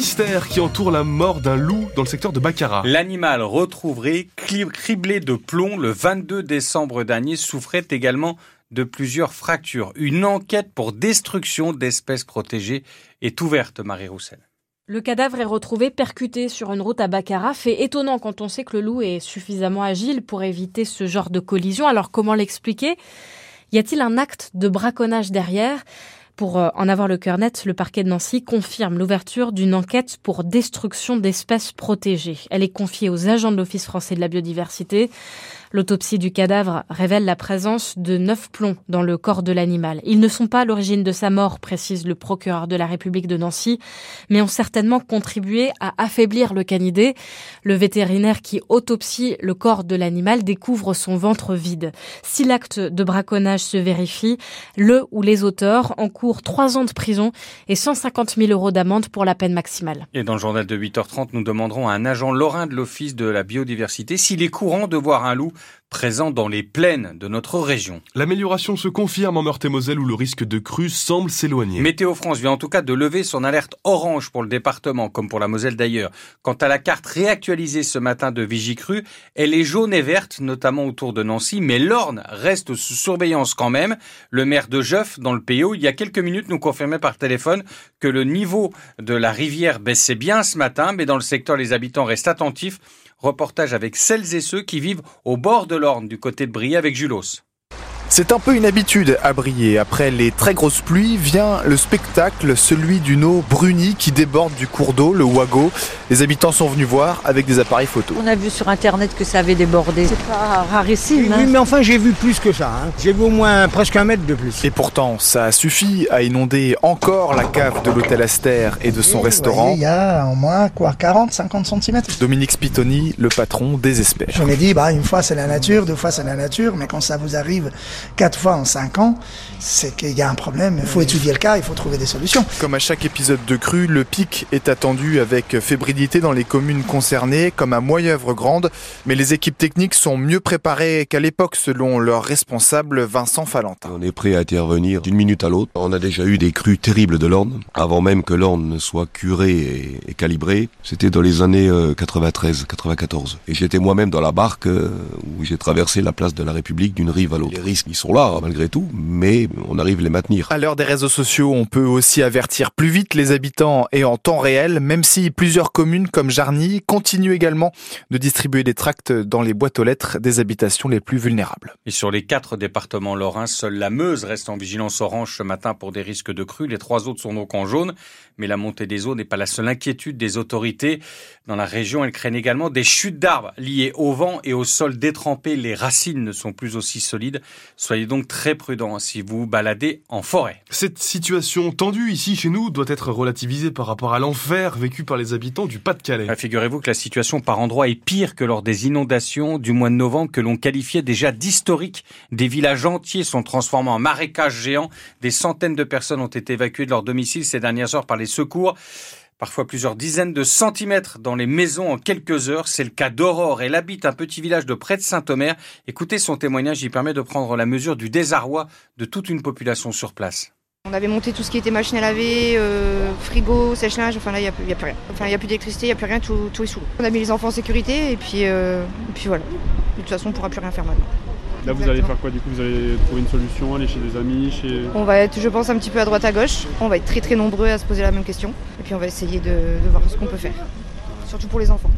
mystère qui entoure la mort d'un loup dans le secteur de Baccarat. L'animal retrouvé, criblé de plomb le 22 décembre dernier, souffrait également de plusieurs fractures. Une enquête pour destruction d'espèces protégées est ouverte, Marie Roussel. Le cadavre est retrouvé percuté sur une route à Baccarat. Fait étonnant quand on sait que le loup est suffisamment agile pour éviter ce genre de collision. Alors comment l'expliquer? Y a-t-il un acte de braconnage derrière? Pour euh, en avoir le cœur net, le parquet de Nancy confirme l'ouverture d'une enquête pour destruction d'espèces protégées. Elle est confiée aux agents de l'Office français de la biodiversité. L'autopsie du cadavre révèle la présence de neuf plombs dans le corps de l'animal. Ils ne sont pas à l'origine de sa mort, précise le procureur de la République de Nancy, mais ont certainement contribué à affaiblir le canidé. Le vétérinaire qui autopsie le corps de l'animal découvre son ventre vide. Si l'acte de braconnage se vérifie, le ou les auteurs encourent trois ans de prison et 150 000 euros d'amende pour la peine maximale. Et dans le journal de 8h30, nous demanderons à un agent lorrain de l'Office de la biodiversité s'il est courant de voir un loup présent dans les plaines de notre région. L'amélioration se confirme en Meurthe-et-Moselle où le risque de crue semble s'éloigner. Météo France vient en tout cas de lever son alerte orange pour le département, comme pour la Moselle d'ailleurs. Quant à la carte réactualisée ce matin de Vigicru, elle est jaune et verte, notamment autour de Nancy, mais l'Orne reste sous surveillance quand même. Le maire de Jeuf, dans le PO, il y a quelques minutes, nous confirmait par téléphone que le niveau de la rivière baissait bien ce matin, mais dans le secteur, les habitants restent attentifs Reportage avec celles et ceux qui vivent au bord de l'Orne du côté de Brie avec Julos. C'est un peu une habitude à briller. Après les très grosses pluies vient le spectacle, celui d'une eau brunie qui déborde du cours d'eau, le Wago. Les habitants sont venus voir avec des appareils photo. On a vu sur internet que ça avait débordé. C'est pas rarissime. Oui, hein. mais enfin j'ai vu plus que ça. Hein. J'ai vu au moins presque un mètre de plus. Et pourtant, ça suffit à inonder encore la cave de l'hôtel Aster et de son restaurant. Il y a au moins quoi, 40, 50 cm. Dominique Spitoni, le patron, désespère. Je me dis, bah, une fois c'est la nature, deux fois c'est la nature, mais quand ça vous arrive quatre fois en cinq ans, c'est qu'il y a un problème. Il faut étudier le cas, il faut trouver des solutions. Comme à chaque épisode de crue, le pic est attendu avec fébrilité dans les communes concernées, comme à Moyeuvre-Grande. Mais les équipes techniques sont mieux préparées qu'à l'époque, selon leur responsable Vincent Falentin. On est prêt à intervenir d'une minute à l'autre. On a déjà eu des crues terribles de l'Orne, avant même que l'Orne ne soit curée et, et calibrée. C'était dans les années 93-94. Et j'étais moi-même dans la barque euh, où j'ai traversé la place de la République d'une rive à l'autre. Les risques, ils sont là, malgré tout, mais on arrive à les maintenir. À l'heure des réseaux sociaux, on peut aussi avertir plus vite les habitants et en temps réel, même si plusieurs communes comme Jarny continuent également de distribuer des tracts dans les boîtes aux lettres des habitations les plus vulnérables. Et sur les quatre départements lorrains, seule la Meuse reste en vigilance orange ce matin pour des risques de crue. Les trois autres sont donc en jaune, mais la montée des eaux n'est pas la seule inquiétude des autorités. Dans la région, elles craignent également des chutes d'arbres liées au vent et au sol détrempé. Les racines ne sont plus aussi solides. Soyez donc très prudents si vous baladez en forêt. Cette situation tendue ici chez nous doit être relativisée par rapport à l'enfer vécu par les habitants du Pas-de-Calais. Ah, Figurez-vous que la situation par endroits est pire que lors des inondations du mois de novembre que l'on qualifiait déjà d'historique. Des villages entiers sont transformés en marécages géants. Des centaines de personnes ont été évacuées de leur domicile ces dernières heures par les secours parfois plusieurs dizaines de centimètres dans les maisons en quelques heures. C'est le cas d'Aurore. Elle habite un petit village de près de Saint-Omer. Écoutez son témoignage, il permet de prendre la mesure du désarroi de toute une population sur place. On avait monté tout ce qui était machine à laver, euh, frigo, sèche-linge, enfin là il n'y a, a, plus rien. Enfin il n'y a plus d'électricité, il n'y a plus rien, tout, tout, est sous l'eau. On a mis les enfants en sécurité et puis, euh, et puis voilà. De toute façon on ne pourra plus rien faire maintenant. Là, vous allez faire quoi du coup? Vous allez trouver une solution, aller chez des amis chez... On va être, je pense, un petit peu à droite à gauche. On va être très très nombreux à se poser la même question. Et puis on va essayer de, voir ce qu'on peut faire. Surtout pour les enfants.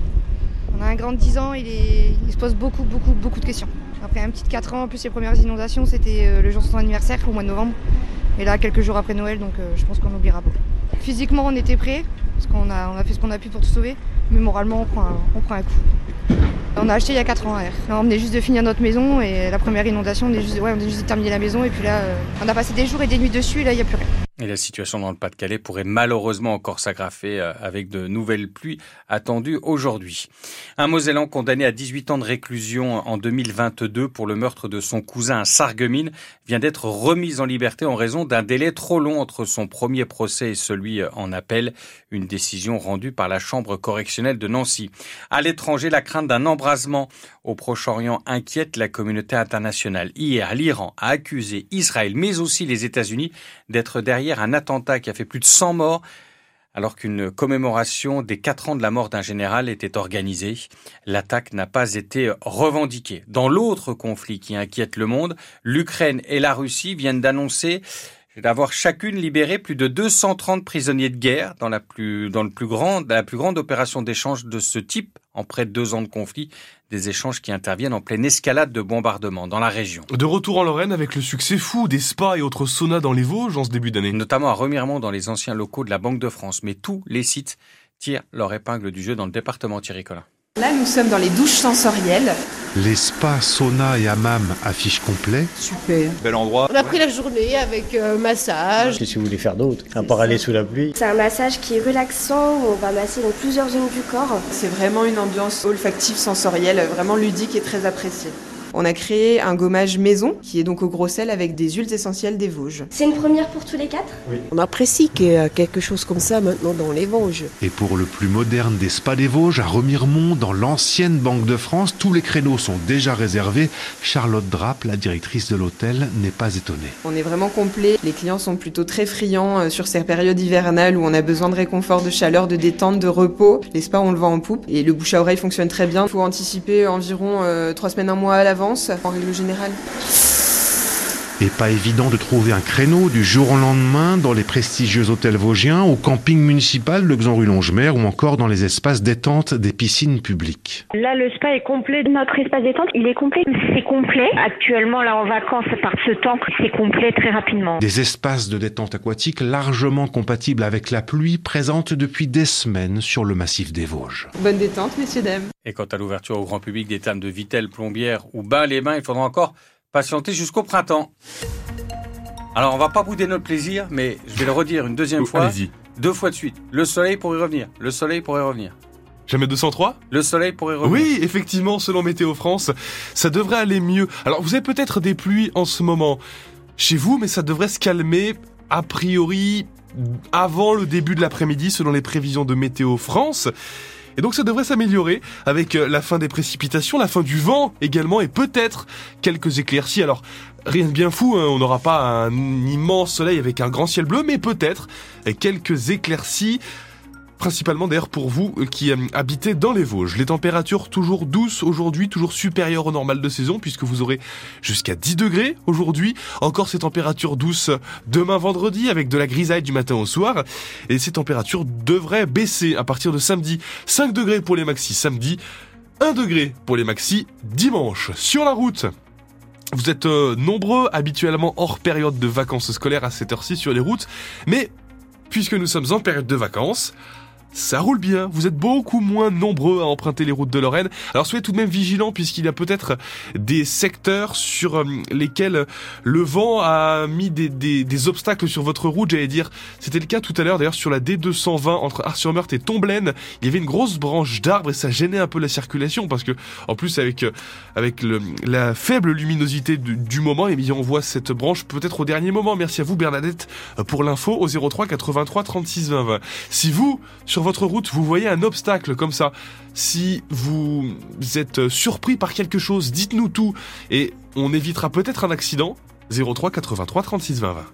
On a un grand de 10 ans, il, est, se pose beaucoup, beaucoup, beaucoup de questions. Après un petit de 4 ans, en plus les premières inondations, c'était euh, le jour de son anniversaire, au mois de novembre. Et là, quelques jours après Noël, donc euh, je pense qu'on oubliera beaucoup. Physiquement, on était prêts, parce qu'on a, fait ce qu'on a pu pour tout sauver. Mais moralement, on prend un, coup. On a acheté il y a 4 ans R. On venait juste de finir notre maison et la première inondation, on venait juste, ouais, de terminer la maison et puis là, euh, on a passé des jours et des nuits dessus et là, il n'y a plus rien. Et la situation dans le Pas-de-Calais pourrait malheureusement encore s'aggraver euh, avec de nouvelles pluies attendues aujourd'hui. Un Mosellan condamné à 18 ans de réclusion en 2022 pour le meurtre de son cousin à Sarreguemines vient d'être remis en liberté en raison d'un délai trop long entre son premier procès et celui en appel, une décision rendue par la Chambre correctionnelle de Nancy. À l'étranger, la crainte d'un embrasement au Proche-Orient inquiète la communauté internationale. Hier, l'Iran a accusé Israël, mais aussi les États-Unis, d'être derrière un attentat qui a fait plus de 100 morts alors qu'une commémoration des quatre ans de la mort d'un général était organisée. L'attaque n'a pas été revendiquée. Dans l'autre conflit qui inquiète le monde, l'Ukraine et la Russie viennent d'annoncer d'avoir chacune libéré plus de 230 prisonniers de guerre dans la plus, dans le plus grand, la plus grande opération d'échange de ce type en près de deux ans de conflit, des échanges qui interviennent en pleine escalade de bombardements dans la région. De retour en Lorraine avec le succès fou des spas et autres saunas dans les Vosges en ce début d'année. Notamment à Remiremont dans les anciens locaux de la Banque de France, mais tous les sites tirent leur épingle du jeu dans le département Thierry Collin. Là, nous sommes dans les douches sensorielles. Les spas, sauna et hammam affichent complet. Super. Bel endroit. On a pris la journée avec euh, massage. Qu'est-ce que vous voulez faire d'autre À part aller sous la pluie C'est un massage qui est relaxant, où on va masser dans plusieurs zones du corps. C'est vraiment une ambiance olfactive sensorielle, vraiment ludique et très appréciée. On a créé un gommage maison qui est donc au gros sel avec des huiles essentielles des Vosges. C'est une première pour tous les quatre? Oui. On apprécie qu'il y ait quelque chose comme ça maintenant dans les Vosges. Et pour le plus moderne des spas des Vosges, à Remiremont, dans l'ancienne Banque de France, tous les créneaux sont déjà réservés. Charlotte Drape, la directrice de l'hôtel, n'est pas étonnée. On est vraiment complet. Les clients sont plutôt très friands euh, sur ces périodes hivernales où on a besoin de réconfort, de chaleur, de détente, de repos. Les spas, on le vend en poupe et le bouche à oreille fonctionne très bien. Il faut anticiper environ euh, trois semaines, un mois à l'avance en règle générale. Et pas évident de trouver un créneau du jour au lendemain dans les prestigieux hôtels vosgiens, au camping municipal de Xan rue Longemer ou encore dans les espaces détente des piscines publiques. Là, le spa est complet. Notre espace détente, il est complet. C'est complet. Actuellement, là, en vacances, par ce temps, c'est complet très rapidement. Des espaces de détente aquatique largement compatibles avec la pluie présentes depuis des semaines sur le massif des Vosges. Bonne détente, messieurs, dames. Et quant à l'ouverture au grand public des termes de Vitel, Plombière ou Bain les Bains, il faudra encore patienter jusqu'au printemps. Alors, on va pas bouder notre plaisir, mais je vais le redire une deuxième fois. Allez-y. Deux fois de suite. Le soleil pour y revenir. Le soleil pour y revenir. Jamais 203 Le soleil pour y revenir. Oui, effectivement, selon Météo France, ça devrait aller mieux. Alors, vous avez peut-être des pluies en ce moment chez vous, mais ça devrait se calmer a priori avant le début de l'après-midi, selon les prévisions de Météo France. Et donc ça devrait s'améliorer avec euh, la fin des précipitations, la fin du vent également et peut-être quelques éclaircies. Alors rien de bien fou, hein, on n'aura pas un immense soleil avec un grand ciel bleu, mais peut-être quelques éclaircies principalement d'ailleurs pour vous euh, qui euh, habitez dans les Vosges. Les températures toujours douces aujourd'hui, toujours supérieures au normal de saison puisque vous aurez jusqu'à 10 degrés aujourd'hui. Encore ces températures douces demain vendredi avec de la grisaille du matin au soir. Et ces températures devraient baisser à partir de samedi. 5 degrés pour les maxis samedi, 1 degré pour les maxis dimanche. Sur la route, vous êtes euh, nombreux habituellement hors période de vacances scolaires à cette heure-ci sur les routes, mais puisque nous sommes en période de vacances, ça roule bien, vous êtes beaucoup moins nombreux à emprunter les routes de Lorraine. Alors soyez tout de même vigilants puisqu'il y a peut-être des secteurs sur euh, lesquels le vent a mis des, obstacles sur votre route, j'allais dire. C'était le cas tout à l'heure d'ailleurs sur la D220 entre Ars-sur-Meurthe et Tomblaine. Il y avait une grosse branche d'arbre et ça gênait un peu la circulation parce que en plus avec euh, avec la faible luminosité du, du moment, eh bien on voit cette branche peut-être au dernier moment. Merci à vous Bernadette pour l'info au 03 83 36 20 20. Si vous sur votre route, vous voyez un obstacle comme ça, si vous êtes surpris par quelque chose, dites-nous tout et on évitera peut-être un accident. 03 83 36 20 20.